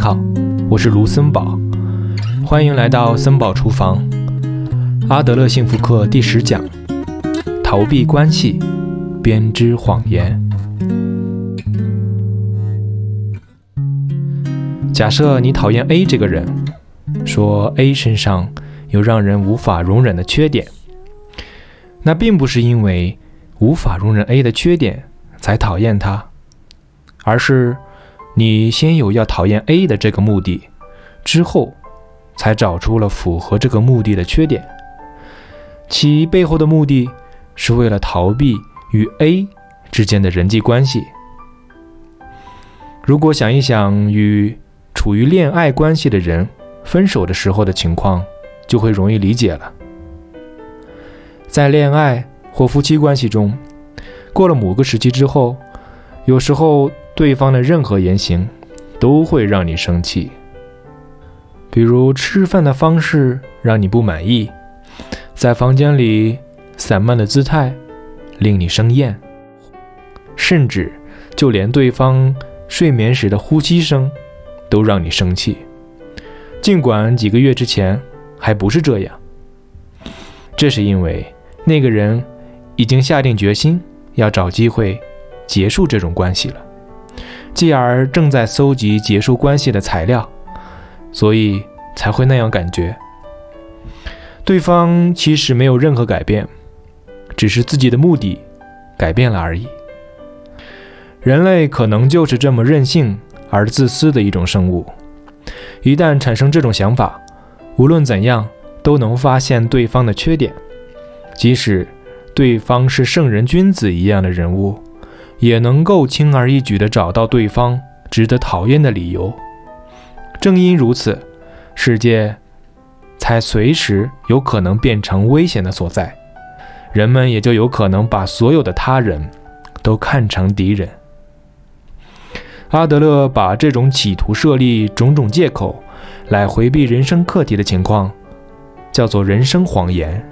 好，我是卢森堡，欢迎来到森堡厨房。阿德勒幸福课第十讲：逃避关系，编织谎言。假设你讨厌 A 这个人，说 A 身上有让人无法容忍的缺点，那并不是因为无法容忍 A 的缺点才讨厌他，而是。你先有要讨厌 A 的这个目的，之后才找出了符合这个目的的缺点，其背后的目的是为了逃避与 A 之间的人际关系。如果想一想与处于恋爱关系的人分手的时候的情况，就会容易理解了。在恋爱或夫妻关系中，过了某个时期之后，有时候。对方的任何言行都会让你生气，比如吃饭的方式让你不满意，在房间里散漫的姿态令你生厌，甚至就连对方睡眠时的呼吸声都让你生气，尽管几个月之前还不是这样。这是因为那个人已经下定决心要找机会结束这种关系了。继而正在搜集结束关系的材料，所以才会那样感觉。对方其实没有任何改变，只是自己的目的改变了而已。人类可能就是这么任性而自私的一种生物。一旦产生这种想法，无论怎样都能发现对方的缺点，即使对方是圣人君子一样的人物。也能够轻而易举地找到对方值得讨厌的理由。正因如此，世界才随时有可能变成危险的所在，人们也就有可能把所有的他人都看成敌人。阿德勒把这种企图设立种种借口来回避人生课题的情况，叫做人生谎言。